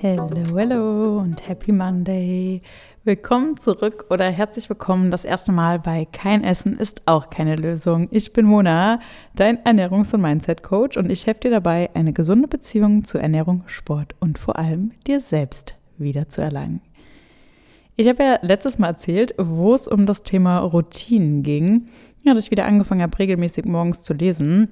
Hello, hello und Happy Monday. Willkommen zurück oder herzlich willkommen das erste Mal bei Kein Essen ist auch keine Lösung. Ich bin Mona, dein Ernährungs- und Mindset-Coach und ich helfe dir dabei, eine gesunde Beziehung zu Ernährung, Sport und vor allem dir selbst wieder zu erlangen. Ich habe ja letztes Mal erzählt, wo es um das Thema Routinen ging. Ja, dass ich wieder angefangen habe, regelmäßig morgens zu lesen.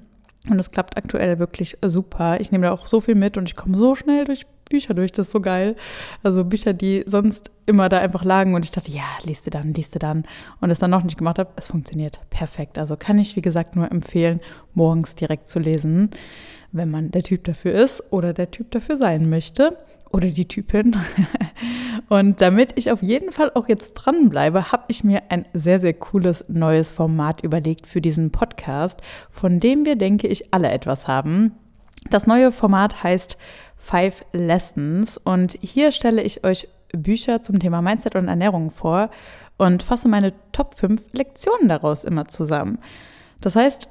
Und es klappt aktuell wirklich super. Ich nehme da auch so viel mit und ich komme so schnell durch Bücher durch. Das ist so geil. Also Bücher, die sonst immer da einfach lagen und ich dachte, ja, liest du dann, liest du dann. Und es dann noch nicht gemacht habe, es funktioniert perfekt. Also kann ich, wie gesagt, nur empfehlen, morgens direkt zu lesen, wenn man der Typ dafür ist oder der Typ dafür sein möchte oder die Typin. Und damit ich auf jeden Fall auch jetzt dranbleibe, habe ich mir ein sehr, sehr cooles neues Format überlegt für diesen Podcast, von dem wir, denke ich, alle etwas haben. Das neue Format heißt Five Lessons und hier stelle ich euch Bücher zum Thema Mindset und Ernährung vor und fasse meine Top 5 Lektionen daraus immer zusammen. Das heißt,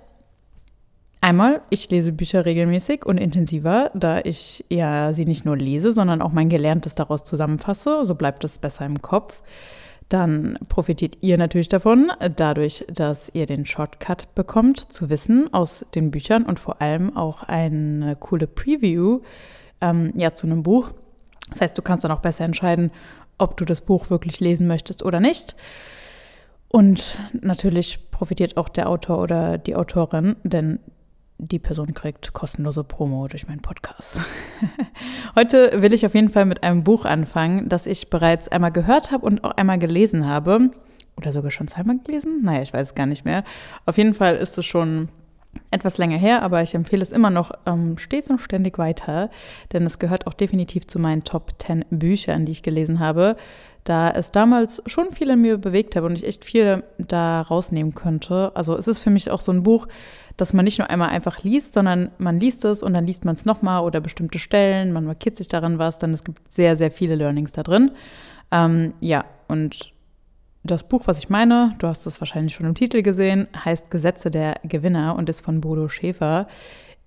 Einmal, ich lese Bücher regelmäßig und intensiver, da ich ja sie nicht nur lese, sondern auch mein Gelerntes daraus zusammenfasse. So bleibt es besser im Kopf. Dann profitiert ihr natürlich davon, dadurch, dass ihr den Shortcut bekommt, zu wissen aus den Büchern und vor allem auch eine coole Preview ähm, ja, zu einem Buch. Das heißt, du kannst dann auch besser entscheiden, ob du das Buch wirklich lesen möchtest oder nicht. Und natürlich profitiert auch der Autor oder die Autorin, denn die Person kriegt kostenlose Promo durch meinen Podcast. Heute will ich auf jeden Fall mit einem Buch anfangen, das ich bereits einmal gehört habe und auch einmal gelesen habe. Oder sogar schon zweimal gelesen? Naja, ich weiß es gar nicht mehr. Auf jeden Fall ist es schon etwas länger her, aber ich empfehle es immer noch ähm, stets und ständig weiter, denn es gehört auch definitiv zu meinen Top 10 Büchern, die ich gelesen habe, da es damals schon viel in mir bewegt hat und ich echt viel da rausnehmen könnte. Also es ist für mich auch so ein Buch, dass man nicht nur einmal einfach liest, sondern man liest es und dann liest man es nochmal oder bestimmte Stellen, man markiert sich daran was, dann es gibt sehr, sehr viele Learnings da drin. Ähm, ja, und das Buch, was ich meine, du hast es wahrscheinlich schon im Titel gesehen, heißt Gesetze der Gewinner und ist von Bodo Schäfer.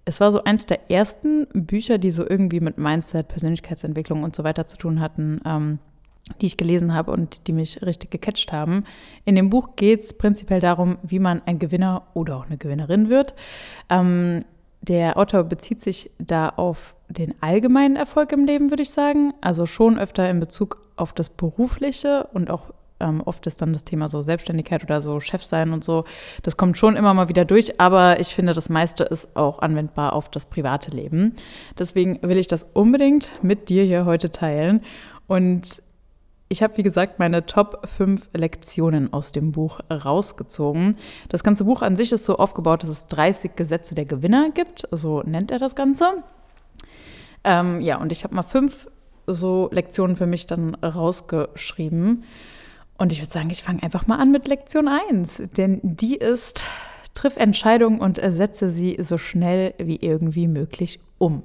Es war so eins der ersten Bücher, die so irgendwie mit Mindset, Persönlichkeitsentwicklung und so weiter zu tun hatten. Ähm, die ich gelesen habe und die mich richtig gecatcht haben. In dem Buch geht es prinzipiell darum, wie man ein Gewinner oder auch eine Gewinnerin wird. Ähm, der Autor bezieht sich da auf den allgemeinen Erfolg im Leben, würde ich sagen. Also schon öfter in Bezug auf das Berufliche und auch ähm, oft ist dann das Thema so Selbstständigkeit oder so Chef sein und so. Das kommt schon immer mal wieder durch, aber ich finde, das meiste ist auch anwendbar auf das private Leben. Deswegen will ich das unbedingt mit dir hier heute teilen. Und ich habe, wie gesagt, meine Top 5 Lektionen aus dem Buch rausgezogen. Das ganze Buch an sich ist so aufgebaut, dass es 30 Gesetze der Gewinner gibt. So nennt er das Ganze. Ähm, ja, und ich habe mal fünf so Lektionen für mich dann rausgeschrieben. Und ich würde sagen, ich fange einfach mal an mit Lektion 1, denn die ist, triff Entscheidungen und ersetze sie so schnell wie irgendwie möglich um.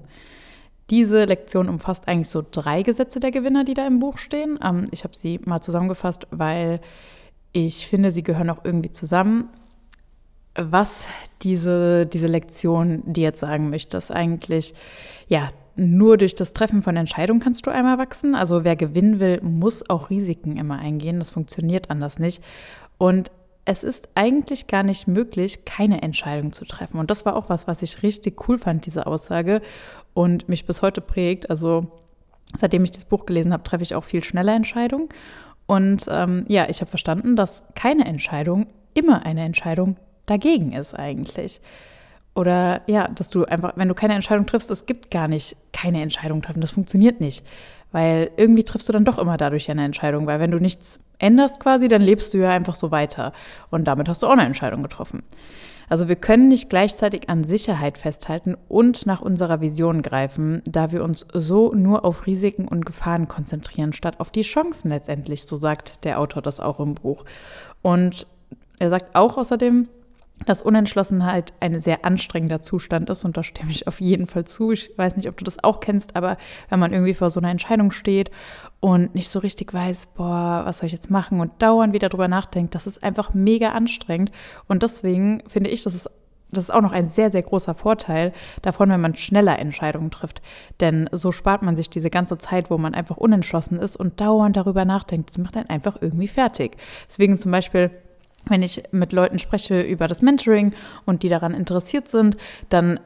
Diese Lektion umfasst eigentlich so drei Gesetze der Gewinner, die da im Buch stehen. Ähm, ich habe sie mal zusammengefasst, weil ich finde, sie gehören auch irgendwie zusammen. Was diese, diese Lektion dir jetzt sagen möchte, ist eigentlich, ja, nur durch das Treffen von Entscheidungen kannst du einmal wachsen. Also wer gewinnen will, muss auch Risiken immer eingehen. Das funktioniert anders nicht. Und es ist eigentlich gar nicht möglich, keine Entscheidung zu treffen. Und das war auch was, was ich richtig cool fand, diese Aussage und mich bis heute prägt. Also seitdem ich dieses Buch gelesen habe, treffe ich auch viel schneller Entscheidungen. Und ähm, ja, ich habe verstanden, dass keine Entscheidung immer eine Entscheidung dagegen ist eigentlich. Oder ja, dass du einfach, wenn du keine Entscheidung triffst, es gibt gar nicht keine Entscheidung treffen. Das funktioniert nicht. Weil irgendwie triffst du dann doch immer dadurch eine Entscheidung. Weil wenn du nichts änderst quasi, dann lebst du ja einfach so weiter. Und damit hast du auch eine Entscheidung getroffen. Also wir können nicht gleichzeitig an Sicherheit festhalten und nach unserer Vision greifen, da wir uns so nur auf Risiken und Gefahren konzentrieren, statt auf die Chancen letztendlich, so sagt der Autor das auch im Buch. Und er sagt auch außerdem, dass Unentschlossenheit ein sehr anstrengender Zustand ist und da stimme ich auf jeden Fall zu. Ich weiß nicht, ob du das auch kennst, aber wenn man irgendwie vor so einer Entscheidung steht und nicht so richtig weiß, boah, was soll ich jetzt machen und dauernd wieder drüber nachdenkt, das ist einfach mega anstrengend und deswegen finde ich, dass es das ist auch noch ein sehr, sehr großer Vorteil davon, wenn man schneller Entscheidungen trifft. Denn so spart man sich diese ganze Zeit, wo man einfach unentschlossen ist und dauernd darüber nachdenkt. Das macht einen einfach irgendwie fertig. Deswegen zum Beispiel wenn ich mit Leuten spreche über das Mentoring und die daran interessiert sind, dann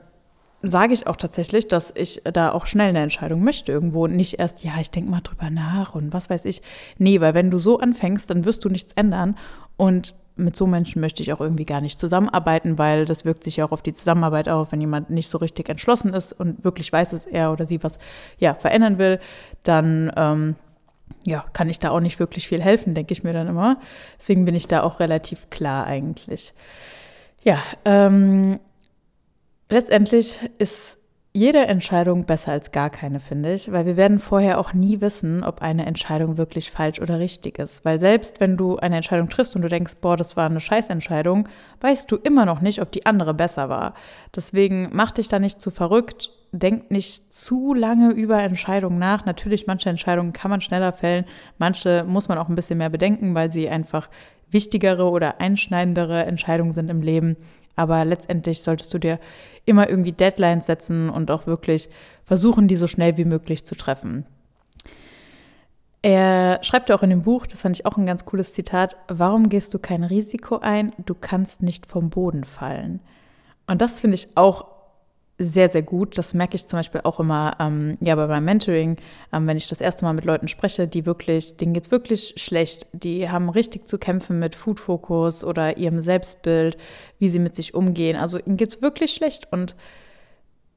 sage ich auch tatsächlich, dass ich da auch schnell eine Entscheidung möchte irgendwo. Nicht erst, ja, ich denke mal drüber nach und was weiß ich. Nee, weil wenn du so anfängst, dann wirst du nichts ändern. Und mit so Menschen möchte ich auch irgendwie gar nicht zusammenarbeiten, weil das wirkt sich ja auch auf die Zusammenarbeit auf. Wenn jemand nicht so richtig entschlossen ist und wirklich weiß, dass er oder sie was ja, verändern will, dann ähm, ja, kann ich da auch nicht wirklich viel helfen, denke ich mir dann immer. Deswegen bin ich da auch relativ klar eigentlich. Ja, ähm, letztendlich ist jede Entscheidung besser als gar keine, finde ich, weil wir werden vorher auch nie wissen, ob eine Entscheidung wirklich falsch oder richtig ist. Weil selbst wenn du eine Entscheidung triffst und du denkst, boah, das war eine Scheißentscheidung, weißt du immer noch nicht, ob die andere besser war. Deswegen mach dich da nicht zu verrückt, denk nicht zu lange über Entscheidungen nach. Natürlich, manche Entscheidungen kann man schneller fällen, manche muss man auch ein bisschen mehr bedenken, weil sie einfach wichtigere oder einschneidendere Entscheidungen sind im Leben. Aber letztendlich solltest du dir immer irgendwie Deadlines setzen und auch wirklich versuchen, die so schnell wie möglich zu treffen. Er schreibt auch in dem Buch, das fand ich auch ein ganz cooles Zitat, warum gehst du kein Risiko ein? Du kannst nicht vom Boden fallen. Und das finde ich auch sehr, sehr gut. Das merke ich zum Beispiel auch immer ähm, ja, bei meinem Mentoring, ähm, wenn ich das erste Mal mit Leuten spreche, die wirklich, denen geht es wirklich schlecht. Die haben richtig zu kämpfen mit Food Focus oder ihrem Selbstbild, wie sie mit sich umgehen. Also ihnen geht es wirklich schlecht und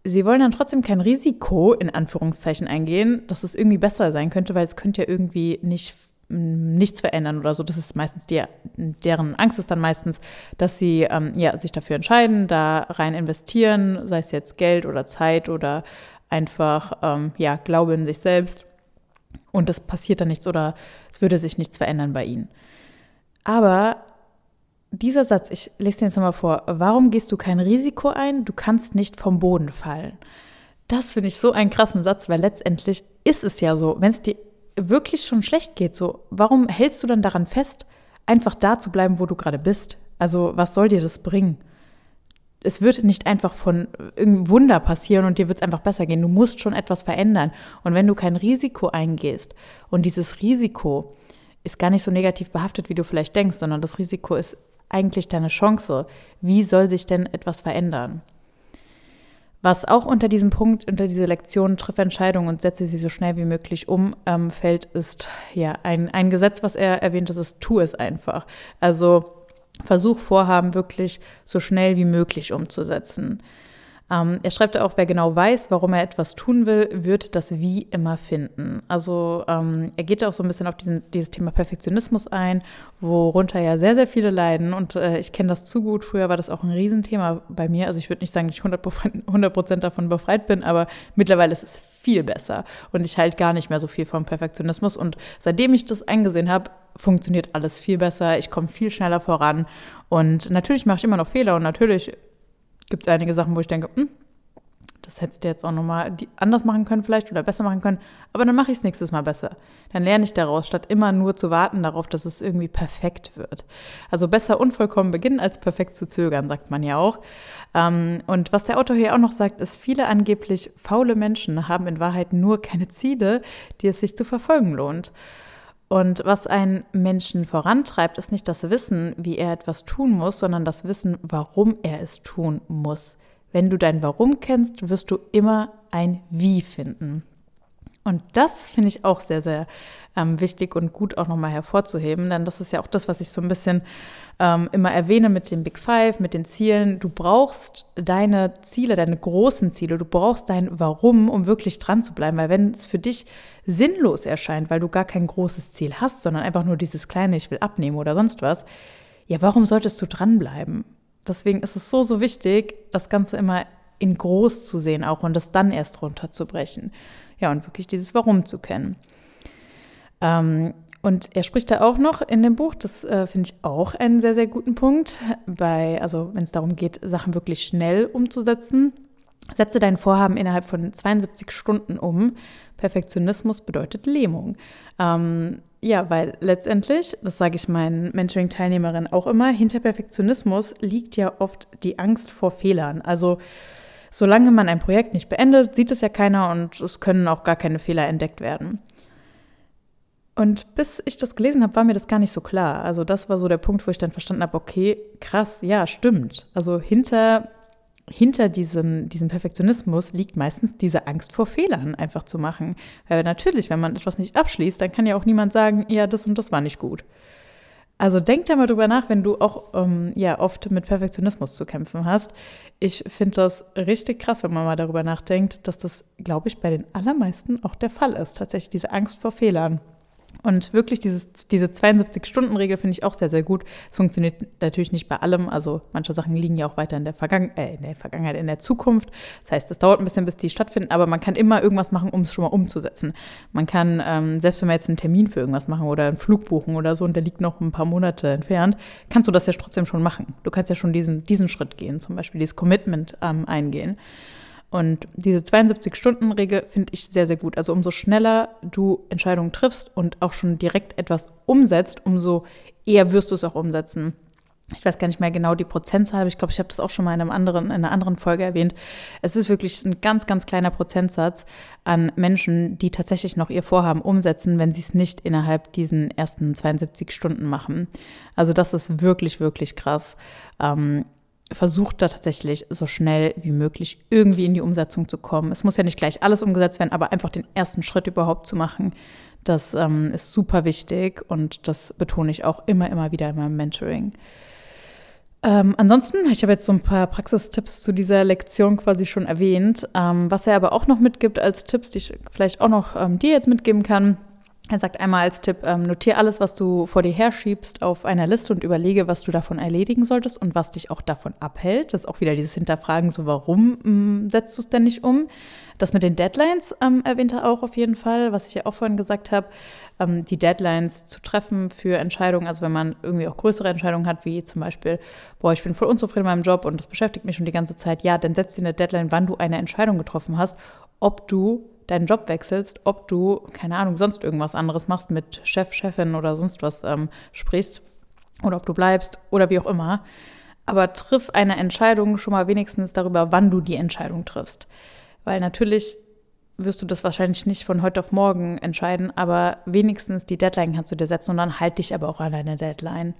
sie wollen dann trotzdem kein Risiko in Anführungszeichen eingehen, dass es irgendwie besser sein könnte, weil es könnte ja irgendwie nicht nichts verändern oder so. Das ist meistens die, deren Angst ist dann meistens, dass sie ähm, ja, sich dafür entscheiden, da rein investieren, sei es jetzt Geld oder Zeit oder einfach ähm, ja, Glaube in sich selbst. Und das passiert dann nichts oder es würde sich nichts verändern bei ihnen. Aber dieser Satz, ich lese den jetzt nochmal vor. Warum gehst du kein Risiko ein? Du kannst nicht vom Boden fallen. Das finde ich so einen krassen Satz, weil letztendlich ist es ja so, wenn es dir wirklich schon schlecht geht, so, warum hältst du dann daran fest, einfach da zu bleiben, wo du gerade bist? Also, was soll dir das bringen? Es wird nicht einfach von irgendeinem Wunder passieren und dir wird es einfach besser gehen. Du musst schon etwas verändern. Und wenn du kein Risiko eingehst und dieses Risiko ist gar nicht so negativ behaftet, wie du vielleicht denkst, sondern das Risiko ist eigentlich deine Chance. Wie soll sich denn etwas verändern? Was auch unter diesem Punkt, unter diese Lektion triff Entscheidungen und setze sie so schnell wie möglich um, ähm, fällt, ist ja ein, ein Gesetz, was er erwähnt, das ist, tu es einfach. Also versuch Vorhaben wirklich so schnell wie möglich umzusetzen. Ähm, er schreibt auch, wer genau weiß, warum er etwas tun will, wird das Wie immer finden. Also ähm, er geht auch so ein bisschen auf diesen, dieses Thema Perfektionismus ein, worunter ja sehr, sehr viele leiden. Und äh, ich kenne das zu gut. Früher war das auch ein Riesenthema bei mir. Also ich würde nicht sagen, dass ich 100 Prozent davon befreit bin, aber mittlerweile ist es viel besser. Und ich halte gar nicht mehr so viel vom Perfektionismus. Und seitdem ich das eingesehen habe, funktioniert alles viel besser. Ich komme viel schneller voran. Und natürlich mache ich immer noch Fehler und natürlich gibt es einige Sachen, wo ich denke, hm, das hättest du jetzt auch nochmal anders machen können vielleicht oder besser machen können, aber dann mache ich es nächstes Mal besser. Dann lerne ich daraus, statt immer nur zu warten darauf, dass es irgendwie perfekt wird. Also besser unvollkommen beginnen, als perfekt zu zögern, sagt man ja auch. Ähm, und was der Autor hier auch noch sagt, ist, viele angeblich faule Menschen haben in Wahrheit nur keine Ziele, die es sich zu verfolgen lohnt. Und was einen Menschen vorantreibt, ist nicht das Wissen, wie er etwas tun muss, sondern das Wissen, warum er es tun muss. Wenn du dein Warum kennst, wirst du immer ein Wie finden. Und das finde ich auch sehr, sehr ähm, wichtig und gut auch nochmal hervorzuheben, denn das ist ja auch das, was ich so ein bisschen ähm, immer erwähne mit dem Big Five, mit den Zielen. Du brauchst deine Ziele, deine großen Ziele, du brauchst dein Warum, um wirklich dran zu bleiben, weil wenn es für dich sinnlos erscheint, weil du gar kein großes Ziel hast, sondern einfach nur dieses kleine, ich will abnehmen oder sonst was, ja, warum solltest du dranbleiben? Deswegen ist es so, so wichtig, das Ganze immer in groß zu sehen auch und das dann erst runterzubrechen. Ja, und wirklich dieses Warum zu kennen. Ähm, und er spricht da auch noch in dem Buch, das äh, finde ich auch einen sehr, sehr guten Punkt, bei, also wenn es darum geht, Sachen wirklich schnell umzusetzen. Setze dein Vorhaben innerhalb von 72 Stunden um. Perfektionismus bedeutet Lähmung. Ähm, ja, weil letztendlich, das sage ich meinen Mentoring-Teilnehmerinnen auch immer, hinter Perfektionismus liegt ja oft die Angst vor Fehlern. Also solange man ein Projekt nicht beendet, sieht es ja keiner und es können auch gar keine Fehler entdeckt werden. Und bis ich das gelesen habe, war mir das gar nicht so klar. Also das war so der Punkt, wo ich dann verstanden habe, okay, krass, ja, stimmt. Also hinter hinter diesem, diesem Perfektionismus liegt meistens diese Angst vor Fehlern einfach zu machen. Weil natürlich, wenn man etwas nicht abschließt, dann kann ja auch niemand sagen, ja, das und das war nicht gut. Also denk da mal drüber nach, wenn du auch ähm, ja oft mit Perfektionismus zu kämpfen hast. Ich finde das richtig krass, wenn man mal darüber nachdenkt, dass das, glaube ich, bei den allermeisten auch der Fall ist. Tatsächlich diese Angst vor Fehlern. Und wirklich dieses, diese 72-Stunden-Regel finde ich auch sehr, sehr gut. Es funktioniert natürlich nicht bei allem. Also manche Sachen liegen ja auch weiter in der, Vergangen äh, in der Vergangenheit, in der Zukunft. Das heißt, es dauert ein bisschen, bis die stattfinden, aber man kann immer irgendwas machen, um es schon mal umzusetzen. Man kann, ähm, selbst wenn wir jetzt einen Termin für irgendwas machen oder einen Flug buchen oder so und der liegt noch ein paar Monate entfernt, kannst du das ja trotzdem schon machen. Du kannst ja schon diesen, diesen Schritt gehen, zum Beispiel dieses Commitment ähm, eingehen. Und diese 72-Stunden-Regel finde ich sehr, sehr gut. Also umso schneller du Entscheidungen triffst und auch schon direkt etwas umsetzt, umso eher wirst du es auch umsetzen. Ich weiß gar nicht mehr genau die Prozentzahl, aber ich glaube, ich habe das auch schon mal in, einem anderen, in einer anderen Folge erwähnt. Es ist wirklich ein ganz, ganz kleiner Prozentsatz an Menschen, die tatsächlich noch ihr Vorhaben umsetzen, wenn sie es nicht innerhalb diesen ersten 72 Stunden machen. Also das ist wirklich, wirklich krass. Ähm, versucht da tatsächlich so schnell wie möglich irgendwie in die Umsetzung zu kommen. Es muss ja nicht gleich alles umgesetzt werden, aber einfach den ersten Schritt überhaupt zu machen, das ähm, ist super wichtig und das betone ich auch immer, immer wieder in meinem Mentoring. Ähm, ansonsten, ich habe jetzt so ein paar Praxistipps zu dieser Lektion quasi schon erwähnt. Ähm, was er aber auch noch mitgibt als Tipps, die ich vielleicht auch noch ähm, dir jetzt mitgeben kann, er sagt einmal als Tipp, ähm, notiere alles, was du vor dir herschiebst, auf einer Liste und überlege, was du davon erledigen solltest und was dich auch davon abhält. Das ist auch wieder dieses Hinterfragen, so warum ähm, setzt du es denn nicht um? Das mit den Deadlines ähm, erwähnt er auch auf jeden Fall, was ich ja auch vorhin gesagt habe, ähm, die Deadlines zu treffen für Entscheidungen, also wenn man irgendwie auch größere Entscheidungen hat, wie zum Beispiel, boah, ich bin voll unzufrieden mit meinem Job und das beschäftigt mich schon die ganze Zeit, ja, dann setz dir eine Deadline, wann du eine Entscheidung getroffen hast, ob du deinen Job wechselst, ob du, keine Ahnung, sonst irgendwas anderes machst, mit Chef, Chefin oder sonst was ähm, sprichst oder ob du bleibst oder wie auch immer. Aber triff eine Entscheidung schon mal wenigstens darüber, wann du die Entscheidung triffst. Weil natürlich wirst du das wahrscheinlich nicht von heute auf morgen entscheiden, aber wenigstens die Deadline kannst du dir setzen und dann halt dich aber auch an deine Deadline.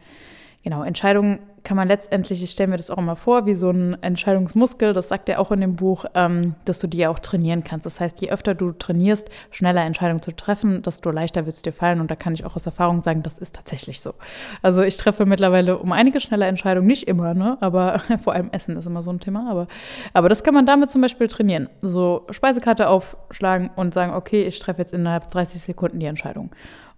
Genau, Entscheidungen kann man letztendlich, ich stelle mir das auch immer vor, wie so ein Entscheidungsmuskel, das sagt er auch in dem Buch, ähm, dass du die ja auch trainieren kannst. Das heißt, je öfter du trainierst, schneller Entscheidungen zu treffen, desto leichter wird es dir fallen. Und da kann ich auch aus Erfahrung sagen, das ist tatsächlich so. Also ich treffe mittlerweile um einige schnelle Entscheidungen, nicht immer, ne? aber vor allem Essen ist immer so ein Thema. Aber, aber das kann man damit zum Beispiel trainieren. So Speisekarte aufschlagen und sagen, okay, ich treffe jetzt innerhalb 30 Sekunden die Entscheidung.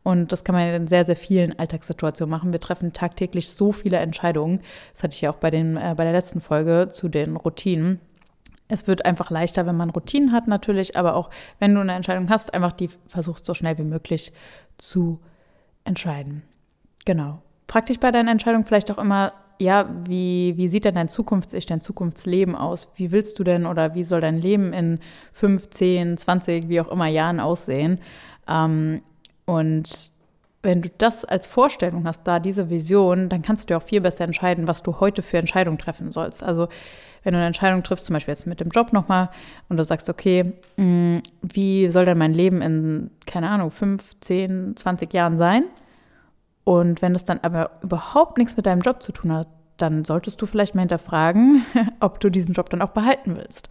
Und das kann man in sehr, sehr vielen Alltagssituationen machen. Wir treffen tagtäglich so viele Entscheidungen. Das hatte ich ja auch bei, den, äh, bei der letzten Folge zu den Routinen. Es wird einfach leichter, wenn man Routinen hat natürlich, aber auch wenn du eine Entscheidung hast, einfach die versuchst so schnell wie möglich zu entscheiden. Genau. Frag dich bei deiner Entscheidung vielleicht auch immer, ja, wie, wie sieht denn dein Zukunfts-Ich, dein Zukunftsleben aus? Wie willst du denn oder wie soll dein Leben in 15, 20, wie auch immer Jahren aussehen? Ähm, und wenn du das als Vorstellung hast, da diese Vision, dann kannst du auch viel besser entscheiden, was du heute für Entscheidungen treffen sollst. Also wenn du eine Entscheidung triffst, zum Beispiel jetzt mit dem Job nochmal, und du sagst, okay, mm, wie soll denn mein Leben in, keine Ahnung, 5, 10, 20 Jahren sein? Und wenn das dann aber überhaupt nichts mit deinem Job zu tun hat, dann solltest du vielleicht mal hinterfragen, ob du diesen Job dann auch behalten willst.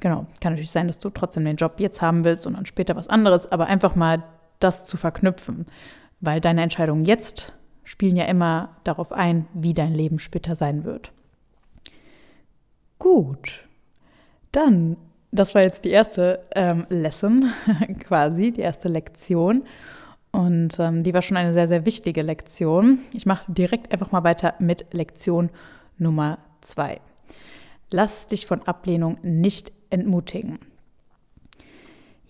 Genau, kann natürlich sein, dass du trotzdem den Job jetzt haben willst und dann später was anderes, aber einfach mal das zu verknüpfen, weil deine Entscheidungen jetzt spielen ja immer darauf ein, wie dein Leben später sein wird. Gut, dann, das war jetzt die erste ähm, Lesson quasi, die erste Lektion. Und ähm, die war schon eine sehr, sehr wichtige Lektion. Ich mache direkt einfach mal weiter mit Lektion Nummer zwei. Lass dich von Ablehnung nicht entmutigen.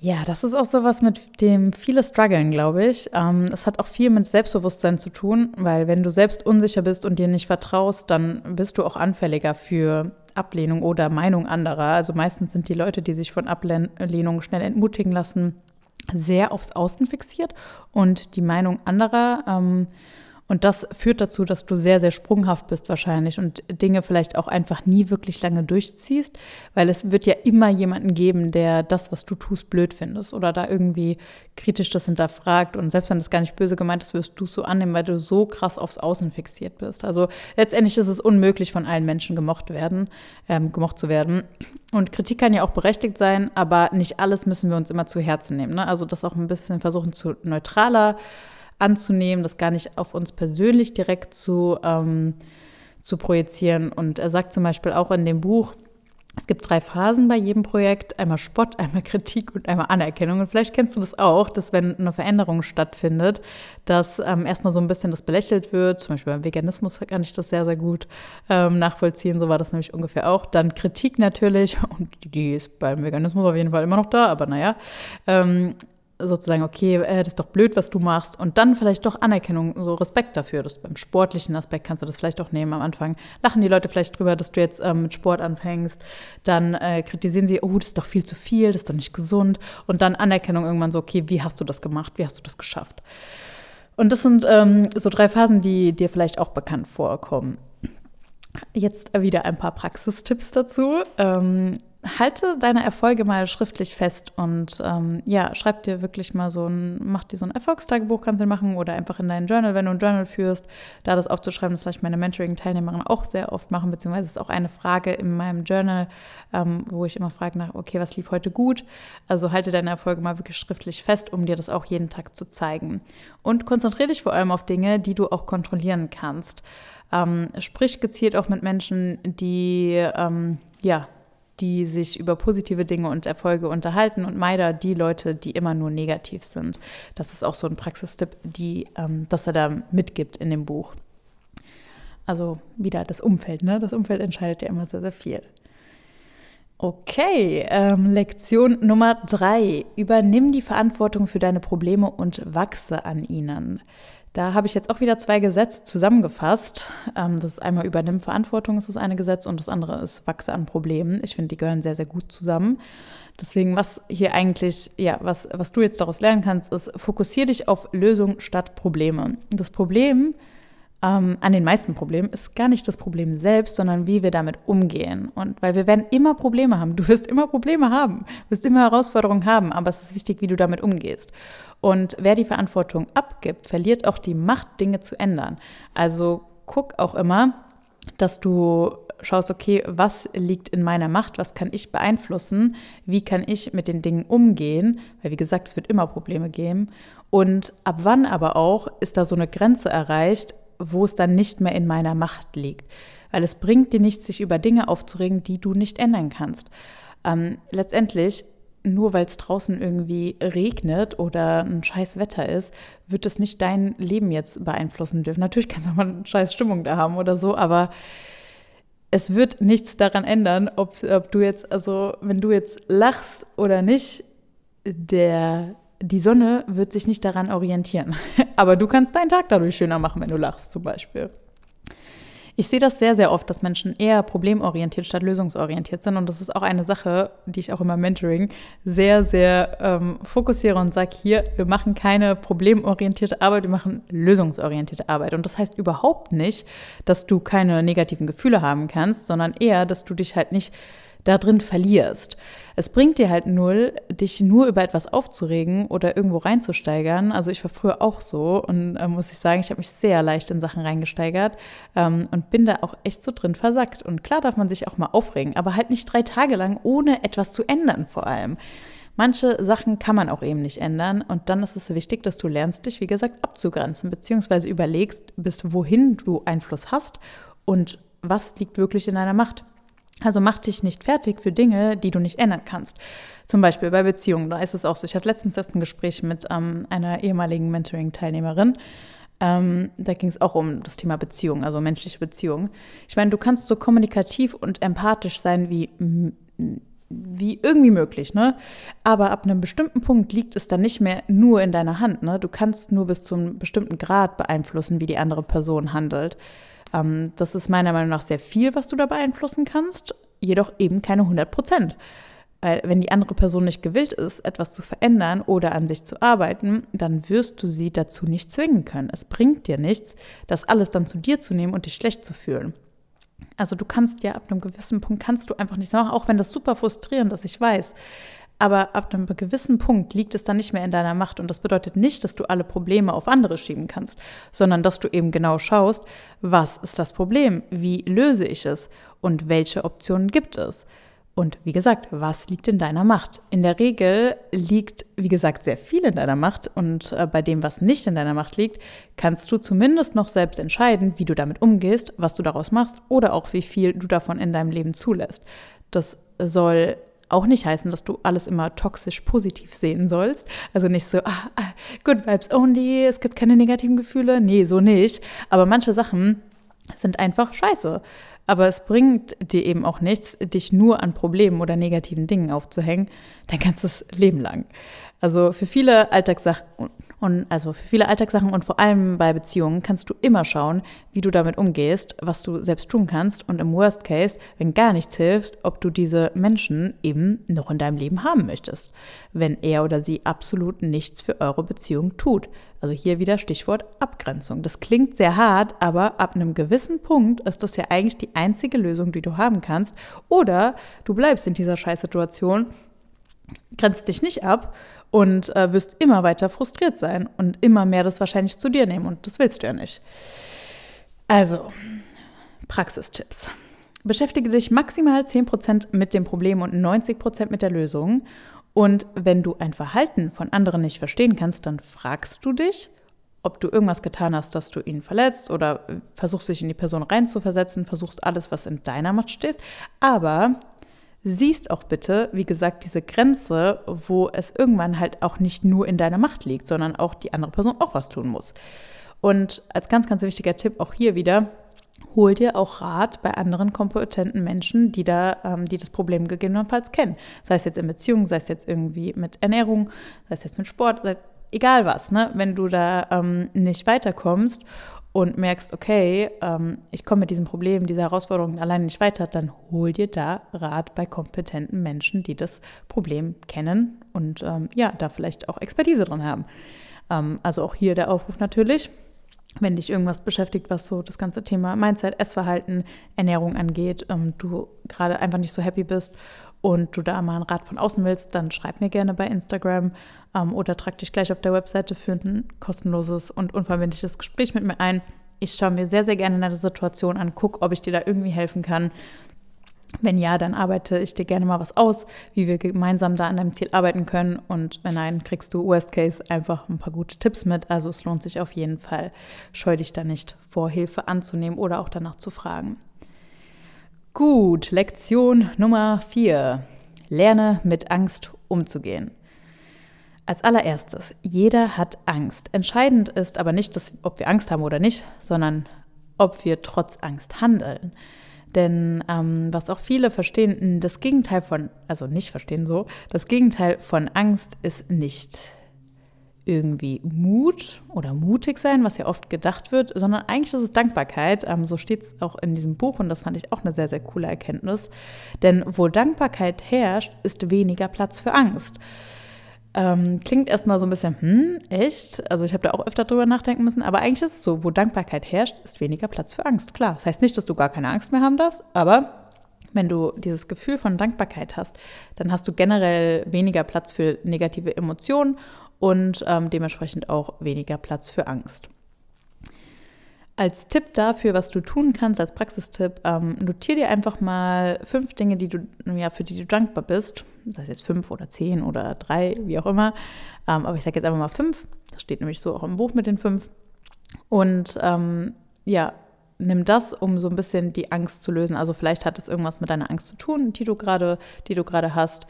Ja, das ist auch sowas, mit dem viele strugglen, glaube ich. Ähm, es hat auch viel mit Selbstbewusstsein zu tun, weil wenn du selbst unsicher bist und dir nicht vertraust, dann bist du auch anfälliger für Ablehnung oder Meinung anderer. Also meistens sind die Leute, die sich von Ablehnung schnell entmutigen lassen, sehr aufs Außen fixiert und die Meinung anderer ähm, und das führt dazu, dass du sehr, sehr sprunghaft bist wahrscheinlich und Dinge vielleicht auch einfach nie wirklich lange durchziehst, weil es wird ja immer jemanden geben, der das, was du tust, blöd findest oder da irgendwie kritisch das hinterfragt. Und selbst wenn das gar nicht böse gemeint ist, wirst du es so annehmen, weil du so krass aufs Außen fixiert bist. Also letztendlich ist es unmöglich, von allen Menschen gemocht werden, ähm, gemocht zu werden. Und Kritik kann ja auch berechtigt sein, aber nicht alles müssen wir uns immer zu Herzen nehmen. Ne? Also das auch ein bisschen versuchen zu neutraler anzunehmen, das gar nicht auf uns persönlich direkt zu, ähm, zu projizieren. Und er sagt zum Beispiel auch in dem Buch, es gibt drei Phasen bei jedem Projekt, einmal Spott, einmal Kritik und einmal Anerkennung. Und vielleicht kennst du das auch, dass wenn eine Veränderung stattfindet, dass ähm, erstmal so ein bisschen das belächelt wird. Zum Beispiel beim Veganismus kann ich das sehr, sehr gut ähm, nachvollziehen. So war das nämlich ungefähr auch. Dann Kritik natürlich, und die ist beim Veganismus auf jeden Fall immer noch da, aber naja. Ähm, sozusagen, okay, äh, das ist doch blöd, was du machst. Und dann vielleicht doch Anerkennung, so Respekt dafür. Das beim sportlichen Aspekt kannst du das vielleicht auch nehmen am Anfang. Lachen die Leute vielleicht drüber, dass du jetzt ähm, mit Sport anfängst. Dann äh, kritisieren sie, oh, das ist doch viel zu viel, das ist doch nicht gesund. Und dann Anerkennung irgendwann so, okay, wie hast du das gemacht? Wie hast du das geschafft? Und das sind ähm, so drei Phasen, die dir vielleicht auch bekannt vorkommen. Jetzt wieder ein paar Praxistipps dazu. Ähm, halte deine Erfolge mal schriftlich fest und ähm, ja, schreib dir wirklich mal so ein, mach dir so ein Erfolgstagebuch, kannst du machen oder einfach in dein Journal, wenn du ein Journal führst, da das aufzuschreiben, das vielleicht meine Mentoring-Teilnehmerinnen auch sehr oft machen, beziehungsweise ist auch eine Frage in meinem Journal, ähm, wo ich immer frage nach, okay, was lief heute gut? Also halte deine Erfolge mal wirklich schriftlich fest, um dir das auch jeden Tag zu zeigen. Und konzentriere dich vor allem auf Dinge, die du auch kontrollieren kannst. Ähm, sprich gezielt auch mit Menschen, die ähm, ja die sich über positive Dinge und Erfolge unterhalten und meide die Leute, die immer nur negativ sind. Das ist auch so ein Praxistipp, die, ähm, das er da mitgibt in dem Buch. Also wieder das Umfeld, ne? Das Umfeld entscheidet ja immer sehr, sehr viel. Okay, ähm, Lektion Nummer drei. Übernimm die Verantwortung für deine Probleme und wachse an ihnen. Da habe ich jetzt auch wieder zwei Gesetze zusammengefasst. Ähm, das ist einmal Übernimm Verantwortung, ist das eine Gesetz, und das andere ist Wachse an Problemen. Ich finde, die gehören sehr, sehr gut zusammen. Deswegen, was hier eigentlich, ja, was, was du jetzt daraus lernen kannst, ist, fokussiere dich auf Lösung statt Probleme. Das Problem ähm, an den meisten Problemen ist gar nicht das Problem selbst, sondern wie wir damit umgehen. Und weil wir werden immer Probleme haben. Du wirst immer Probleme haben, wirst immer Herausforderungen haben, aber es ist wichtig, wie du damit umgehst. Und wer die Verantwortung abgibt, verliert auch die Macht, Dinge zu ändern. Also guck auch immer, dass du schaust, okay, was liegt in meiner Macht, was kann ich beeinflussen, wie kann ich mit den Dingen umgehen, weil wie gesagt, es wird immer Probleme geben. Und ab wann aber auch ist da so eine Grenze erreicht, wo es dann nicht mehr in meiner Macht liegt. Weil es bringt dir nichts, sich über Dinge aufzuregen, die du nicht ändern kannst. Ähm, letztendlich nur weil es draußen irgendwie regnet oder ein scheiß Wetter ist, wird es nicht dein Leben jetzt beeinflussen dürfen. Natürlich kannst du auch mal eine scheiß Stimmung da haben oder so, aber es wird nichts daran ändern, ob, ob du jetzt, also wenn du jetzt lachst oder nicht, der, die Sonne wird sich nicht daran orientieren. aber du kannst deinen Tag dadurch schöner machen, wenn du lachst zum Beispiel. Ich sehe das sehr, sehr oft, dass Menschen eher problemorientiert statt lösungsorientiert sind. Und das ist auch eine Sache, die ich auch immer Mentoring sehr, sehr ähm, fokussiere und sage, hier, wir machen keine problemorientierte Arbeit, wir machen lösungsorientierte Arbeit. Und das heißt überhaupt nicht, dass du keine negativen Gefühle haben kannst, sondern eher, dass du dich halt nicht da drin verlierst. Es bringt dir halt null, dich nur über etwas aufzuregen oder irgendwo reinzusteigern. Also ich war früher auch so und äh, muss ich sagen, ich habe mich sehr leicht in Sachen reingesteigert ähm, und bin da auch echt so drin versackt. Und klar darf man sich auch mal aufregen, aber halt nicht drei Tage lang, ohne etwas zu ändern vor allem. Manche Sachen kann man auch eben nicht ändern und dann ist es wichtig, dass du lernst, dich, wie gesagt, abzugrenzen, beziehungsweise überlegst, bis wohin du Einfluss hast und was liegt wirklich in deiner Macht. Also mach dich nicht fertig für Dinge, die du nicht ändern kannst. Zum Beispiel bei Beziehungen, da ist es auch so. Ich hatte letztens erst ein Gespräch mit ähm, einer ehemaligen Mentoring-Teilnehmerin. Ähm, da ging es auch um das Thema Beziehung, also menschliche Beziehungen. Ich meine, du kannst so kommunikativ und empathisch sein wie, wie irgendwie möglich, ne? Aber ab einem bestimmten Punkt liegt es dann nicht mehr nur in deiner Hand, ne? Du kannst nur bis zu einem bestimmten Grad beeinflussen, wie die andere Person handelt. Ähm, das ist meiner Meinung nach sehr viel, was du da beeinflussen kannst. jedoch eben keine 100 Prozent. Weil wenn die andere Person nicht gewillt ist, etwas zu verändern oder an sich zu arbeiten, dann wirst du sie dazu nicht zwingen können. Es bringt dir nichts, das alles dann zu dir zu nehmen und dich schlecht zu fühlen. Also du kannst ja ab einem gewissen Punkt kannst du einfach nicht machen, auch wenn das super frustrierend ist, ich weiß. Aber ab einem gewissen Punkt liegt es dann nicht mehr in deiner Macht. Und das bedeutet nicht, dass du alle Probleme auf andere schieben kannst, sondern dass du eben genau schaust, was ist das Problem, wie löse ich es und welche Optionen gibt es. Und wie gesagt, was liegt in deiner Macht? In der Regel liegt, wie gesagt, sehr viel in deiner Macht. Und äh, bei dem, was nicht in deiner Macht liegt, kannst du zumindest noch selbst entscheiden, wie du damit umgehst, was du daraus machst oder auch wie viel du davon in deinem Leben zulässt. Das soll auch nicht heißen, dass du alles immer toxisch positiv sehen sollst. Also nicht so, ah, ah, good vibes only, es gibt keine negativen Gefühle. Nee, so nicht. Aber manche Sachen sind einfach scheiße. Aber es bringt dir eben auch nichts, dich nur an Problemen oder negativen Dingen aufzuhängen, dein ganzes Leben lang. Also für viele Alltagssachen und also für viele Alltagssachen und vor allem bei Beziehungen kannst du immer schauen, wie du damit umgehst, was du selbst tun kannst und im Worst Case, wenn gar nichts hilft, ob du diese Menschen eben noch in deinem Leben haben möchtest, wenn er oder sie absolut nichts für eure Beziehung tut. Also hier wieder Stichwort Abgrenzung. Das klingt sehr hart, aber ab einem gewissen Punkt ist das ja eigentlich die einzige Lösung, die du haben kannst. Oder du bleibst in dieser Scheißsituation, grenzt dich nicht ab und äh, wirst immer weiter frustriert sein und immer mehr das wahrscheinlich zu dir nehmen und das willst du ja nicht. Also, Praxistipps. Beschäftige dich maximal 10% mit dem Problem und 90% mit der Lösung. Und wenn du ein Verhalten von anderen nicht verstehen kannst, dann fragst du dich, ob du irgendwas getan hast, dass du ihn verletzt oder versuchst dich in die Person reinzuversetzen, versuchst alles, was in deiner Macht steht. Aber siehst auch bitte, wie gesagt, diese Grenze, wo es irgendwann halt auch nicht nur in deiner Macht liegt, sondern auch die andere Person auch was tun muss. Und als ganz, ganz wichtiger Tipp auch hier wieder, hol dir auch Rat bei anderen kompetenten Menschen, die da, ähm, die das Problem gegebenenfalls kennen. Sei es jetzt in Beziehungen, sei es jetzt irgendwie mit Ernährung, sei es jetzt mit Sport, egal was, ne? Wenn du da ähm, nicht weiterkommst und merkst, okay, ähm, ich komme mit diesem Problem, dieser Herausforderung alleine nicht weiter, dann hol dir da Rat bei kompetenten Menschen, die das Problem kennen und ähm, ja, da vielleicht auch Expertise drin haben. Ähm, also auch hier der Aufruf natürlich, wenn dich irgendwas beschäftigt, was so das ganze Thema Mindset, Essverhalten, Ernährung angeht, ähm, du gerade einfach nicht so happy bist und du da mal einen Rat von außen willst, dann schreib mir gerne bei Instagram ähm, oder trag dich gleich auf der Webseite für ein kostenloses und unverbindliches Gespräch mit mir ein. Ich schaue mir sehr, sehr gerne eine Situation an, gucke, ob ich dir da irgendwie helfen kann. Wenn ja, dann arbeite ich dir gerne mal was aus, wie wir gemeinsam da an deinem Ziel arbeiten können. Und wenn nein, kriegst du Worst Case einfach ein paar gute Tipps mit. Also es lohnt sich auf jeden Fall. Scheu dich da nicht vor, Hilfe anzunehmen oder auch danach zu fragen. Gut, Lektion Nummer 4. Lerne mit Angst umzugehen. Als allererstes, jeder hat Angst. Entscheidend ist aber nicht, dass, ob wir Angst haben oder nicht, sondern ob wir trotz Angst handeln. Denn ähm, was auch viele verstehen, das Gegenteil von, also nicht verstehen so, das Gegenteil von Angst ist nicht irgendwie Mut oder mutig sein, was ja oft gedacht wird, sondern eigentlich ist es Dankbarkeit. Ähm, so steht es auch in diesem Buch und das fand ich auch eine sehr, sehr coole Erkenntnis. Denn wo Dankbarkeit herrscht, ist weniger Platz für Angst. Ähm, klingt erstmal so ein bisschen, hm, echt? Also ich habe da auch öfter drüber nachdenken müssen, aber eigentlich ist es so, wo Dankbarkeit herrscht, ist weniger Platz für Angst. Klar, das heißt nicht, dass du gar keine Angst mehr haben darfst, aber wenn du dieses Gefühl von Dankbarkeit hast, dann hast du generell weniger Platz für negative Emotionen und ähm, dementsprechend auch weniger Platz für Angst. Als Tipp dafür, was du tun kannst, als Praxistipp, ähm, notier dir einfach mal fünf Dinge, die du, ja, für die du dankbar bist. Das heißt jetzt fünf oder zehn oder drei, wie auch immer. Ähm, aber ich sage jetzt einfach mal fünf. Das steht nämlich so auch im Buch mit den fünf. Und ähm, ja, nimm das, um so ein bisschen die Angst zu lösen. Also vielleicht hat es irgendwas mit deiner Angst zu tun, die du gerade, die du gerade hast.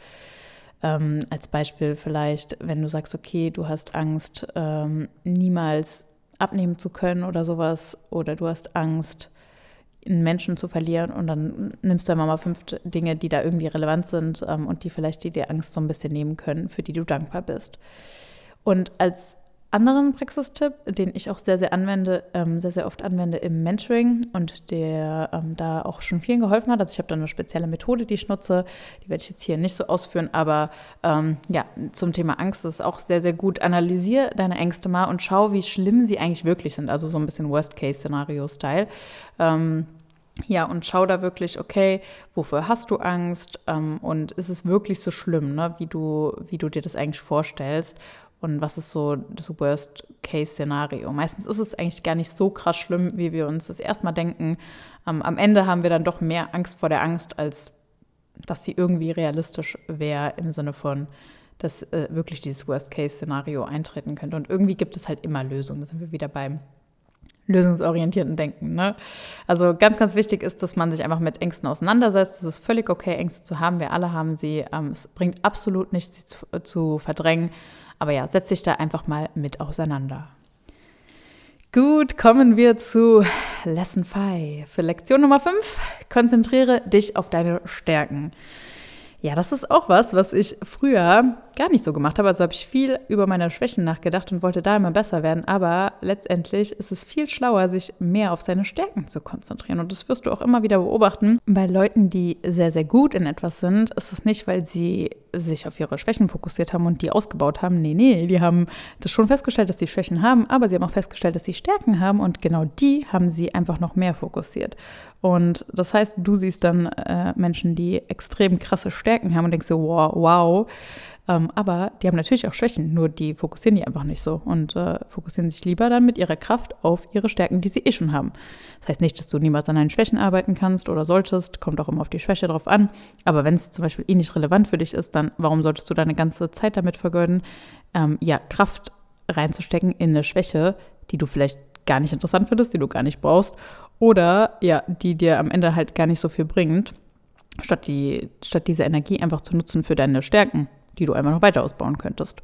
Ähm, als Beispiel vielleicht, wenn du sagst, okay, du hast Angst, ähm, niemals abnehmen zu können oder sowas, oder du hast Angst, einen Menschen zu verlieren und dann nimmst du immer mal fünf Dinge, die da irgendwie relevant sind ähm, und die vielleicht die dir Angst so ein bisschen nehmen können, für die du dankbar bist. Und als anderen Praxistipp, den ich auch sehr, sehr anwende, ähm, sehr, sehr oft anwende im Mentoring und der ähm, da auch schon vielen geholfen hat. Also ich habe da eine spezielle Methode, die ich nutze. Die werde ich jetzt hier nicht so ausführen, aber ähm, ja, zum Thema Angst ist auch sehr, sehr gut. Analysiere deine Ängste mal und schau, wie schlimm sie eigentlich wirklich sind. Also so ein bisschen Worst-Case-Szenario-Style. Ähm, ja, und schau da wirklich, okay, wofür hast du Angst ähm, und ist es wirklich so schlimm, ne, wie, du, wie du dir das eigentlich vorstellst? Und was ist so das Worst-Case-Szenario. Meistens ist es eigentlich gar nicht so krass schlimm, wie wir uns das erstmal denken. Ähm, am Ende haben wir dann doch mehr Angst vor der Angst, als dass sie irgendwie realistisch wäre im Sinne von, dass äh, wirklich dieses Worst-Case-Szenario eintreten könnte. Und irgendwie gibt es halt immer Lösungen. Da sind wir wieder beim lösungsorientierten Denken. Ne? Also ganz, ganz wichtig ist, dass man sich einfach mit Ängsten auseinandersetzt. Es ist völlig okay, Ängste zu haben. Wir alle haben sie. Ähm, es bringt absolut nichts, sie zu, zu verdrängen. Aber ja, setz dich da einfach mal mit auseinander. Gut, kommen wir zu Lesson 5. Für Lektion Nummer 5, konzentriere dich auf deine Stärken. Ja, das ist auch was, was ich früher gar nicht so gemacht habe. Also habe ich viel über meine Schwächen nachgedacht und wollte da immer besser werden. Aber letztendlich ist es viel schlauer, sich mehr auf seine Stärken zu konzentrieren. Und das wirst du auch immer wieder beobachten. Bei Leuten, die sehr, sehr gut in etwas sind, ist es nicht, weil sie sich auf ihre Schwächen fokussiert haben und die ausgebaut haben. Nee, nee, die haben das schon festgestellt, dass sie Schwächen haben, aber sie haben auch festgestellt, dass sie Stärken haben und genau die haben sie einfach noch mehr fokussiert. Und das heißt, du siehst dann äh, Menschen, die extrem krasse Stärken haben und denkst so, wow, wow. Ähm, aber die haben natürlich auch Schwächen, nur die fokussieren die einfach nicht so und äh, fokussieren sich lieber dann mit ihrer Kraft auf ihre Stärken, die sie eh schon haben. Das heißt nicht, dass du niemals an deinen Schwächen arbeiten kannst oder solltest, kommt auch immer auf die Schwäche drauf an. Aber wenn es zum Beispiel eh nicht relevant für dich ist, dann warum solltest du deine ganze Zeit damit vergeuden, ähm, ja, Kraft reinzustecken in eine Schwäche, die du vielleicht gar nicht interessant findest, die du gar nicht brauchst oder ja, die dir am Ende halt gar nicht so viel bringt, statt, die, statt diese Energie einfach zu nutzen für deine Stärken die du einfach noch weiter ausbauen könntest.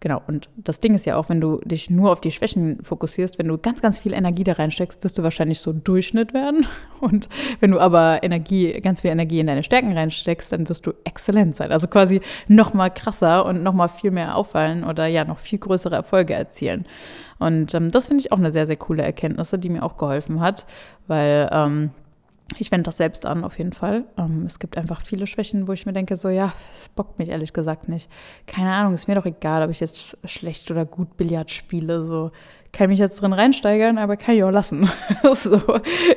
Genau, und das Ding ist ja auch, wenn du dich nur auf die Schwächen fokussierst, wenn du ganz, ganz viel Energie da reinsteckst, wirst du wahrscheinlich so Durchschnitt werden. Und wenn du aber Energie, ganz viel Energie in deine Stärken reinsteckst, dann wirst du exzellent sein. Also quasi noch mal krasser und noch mal viel mehr auffallen oder ja, noch viel größere Erfolge erzielen. Und ähm, das finde ich auch eine sehr, sehr coole Erkenntnis, die mir auch geholfen hat, weil ähm, ich wende das selbst an, auf jeden Fall. Ähm, es gibt einfach viele Schwächen, wo ich mir denke, so, ja, es bockt mich ehrlich gesagt nicht. Keine Ahnung, ist mir doch egal, ob ich jetzt schlecht oder gut Billard spiele. So, kann mich jetzt drin reinsteigern, aber kann ich auch lassen. so,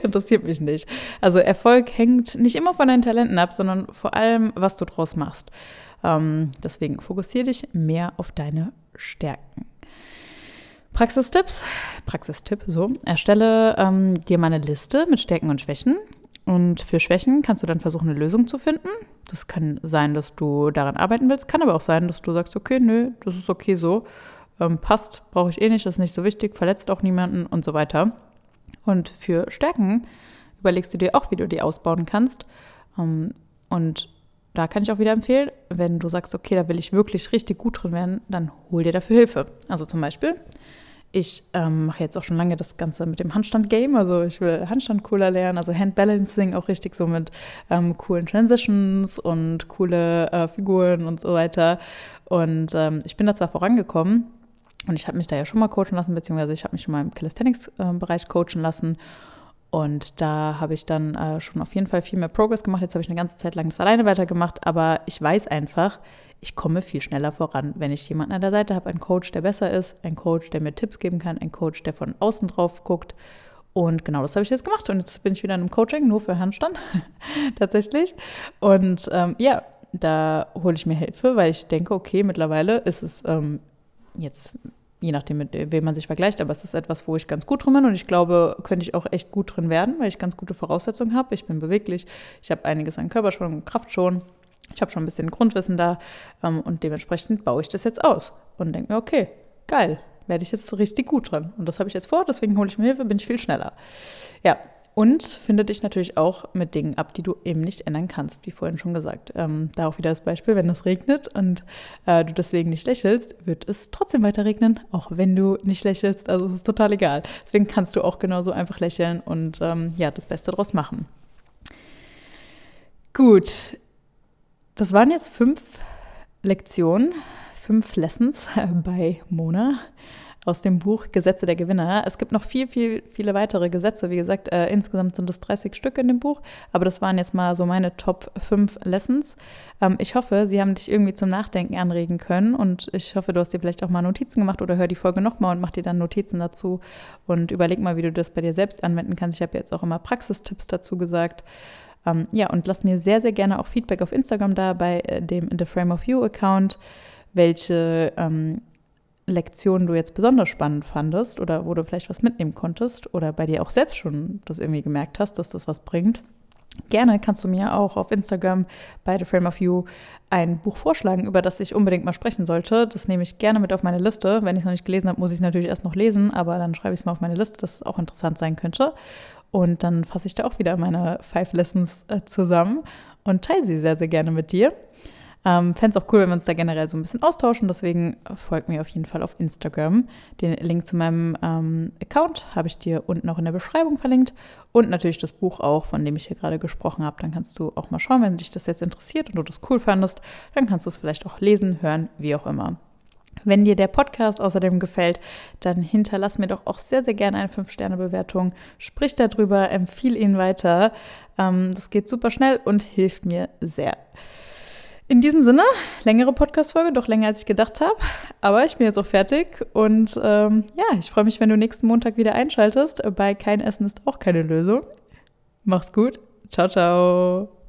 interessiert mich nicht. Also, Erfolg hängt nicht immer von deinen Talenten ab, sondern vor allem, was du draus machst. Ähm, deswegen fokussiere dich mehr auf deine Stärken. Praxistipps, Praxistipp, so. Erstelle ähm, dir mal eine Liste mit Stärken und Schwächen und für Schwächen kannst du dann versuchen, eine Lösung zu finden. Das kann sein, dass du daran arbeiten willst, kann aber auch sein, dass du sagst, okay, nö, das ist okay so, ähm, passt, brauche ich eh nicht, das ist nicht so wichtig, verletzt auch niemanden und so weiter. Und für Stärken überlegst du dir auch, wie du die ausbauen kannst. Ähm, und da kann ich auch wieder empfehlen, wenn du sagst, okay, da will ich wirklich richtig gut drin werden, dann hol dir dafür Hilfe. Also zum Beispiel, ich ähm, mache jetzt auch schon lange das Ganze mit dem Handstand-Game. Also ich will Handstand cooler lernen, also Handbalancing auch richtig so mit ähm, coolen Transitions und coole äh, Figuren und so weiter. Und ähm, ich bin da zwar vorangekommen und ich habe mich da ja schon mal coachen lassen, beziehungsweise ich habe mich schon mal im Calisthenics-Bereich coachen lassen. Und da habe ich dann äh, schon auf jeden Fall viel mehr Progress gemacht. Jetzt habe ich eine ganze Zeit lang das alleine weitergemacht, aber ich weiß einfach, ich komme viel schneller voran, wenn ich jemanden an der Seite habe, einen Coach, der besser ist, einen Coach, der mir Tipps geben kann, einen Coach, der von außen drauf guckt. Und genau das habe ich jetzt gemacht. Und jetzt bin ich wieder in einem Coaching, nur für Handstand, tatsächlich. Und ähm, ja, da hole ich mir Hilfe, weil ich denke, okay, mittlerweile ist es ähm, jetzt, je nachdem, mit wem man sich vergleicht, aber es ist etwas, wo ich ganz gut drin bin. Und ich glaube, könnte ich auch echt gut drin werden, weil ich ganz gute Voraussetzungen habe. Ich bin beweglich, ich habe einiges an Körperschwung und Kraft schon. Ich habe schon ein bisschen Grundwissen da ähm, und dementsprechend baue ich das jetzt aus und denke mir, okay, geil, werde ich jetzt richtig gut drin. Und das habe ich jetzt vor, deswegen hole ich mir Hilfe, bin ich viel schneller. Ja, und finde dich natürlich auch mit Dingen ab, die du eben nicht ändern kannst, wie vorhin schon gesagt. Ähm, da auch wieder das Beispiel, wenn es regnet und äh, du deswegen nicht lächelst, wird es trotzdem weiter regnen, auch wenn du nicht lächelst. Also es ist total egal. Deswegen kannst du auch genauso einfach lächeln und ähm, ja, das Beste daraus machen. Gut, das waren jetzt fünf Lektionen, fünf Lessons bei Mona. aus dem Buch Gesetze der Gewinner. Es gibt noch viel, viel, viele weitere Gesetze. Wie gesagt, äh, insgesamt sind es 30 Stück in dem Buch, aber das waren jetzt mal so meine Top 5 Lessons. Ähm, ich hoffe, sie haben dich irgendwie zum Nachdenken anregen können und ich hoffe, du hast dir vielleicht auch mal Notizen gemacht oder hör die Folge nochmal und mach dir dann Notizen dazu und überleg mal, wie du das bei dir selbst anwenden kannst. Ich habe jetzt auch immer Praxistipps dazu gesagt. Ähm, ja, und lass mir sehr, sehr gerne auch Feedback auf Instagram da bei äh, dem the Frame of You Account, welche ähm, Lektionen du jetzt besonders spannend fandest oder wo du vielleicht was mitnehmen konntest oder bei dir auch selbst schon das irgendwie gemerkt hast, dass das was bringt. Gerne kannst du mir auch auf Instagram bei The Frame of You ein Buch vorschlagen, über das ich unbedingt mal sprechen sollte. Das nehme ich gerne mit auf meine Liste. Wenn ich es noch nicht gelesen habe, muss ich es natürlich erst noch lesen, aber dann schreibe ich es mal auf meine Liste, das auch interessant sein könnte. Und dann fasse ich da auch wieder meine Five Lessons äh, zusammen und teile sie sehr, sehr gerne mit dir. Ähm, Fände es auch cool, wenn wir uns da generell so ein bisschen austauschen. Deswegen folgt mir auf jeden Fall auf Instagram. Den Link zu meinem ähm, Account habe ich dir unten auch in der Beschreibung verlinkt. Und natürlich das Buch auch, von dem ich hier gerade gesprochen habe. Dann kannst du auch mal schauen, wenn dich das jetzt interessiert und du das cool fandest. Dann kannst du es vielleicht auch lesen, hören, wie auch immer. Wenn dir der Podcast außerdem gefällt, dann hinterlass mir doch auch sehr, sehr gerne eine 5-Sterne-Bewertung. Sprich darüber, empfiehl ihn weiter. Ähm, das geht super schnell und hilft mir sehr. In diesem Sinne, längere Podcast-Folge, doch länger als ich gedacht habe. Aber ich bin jetzt auch fertig und ähm, ja, ich freue mich, wenn du nächsten Montag wieder einschaltest. Bei Kein Essen ist auch keine Lösung. Mach's gut. Ciao, ciao.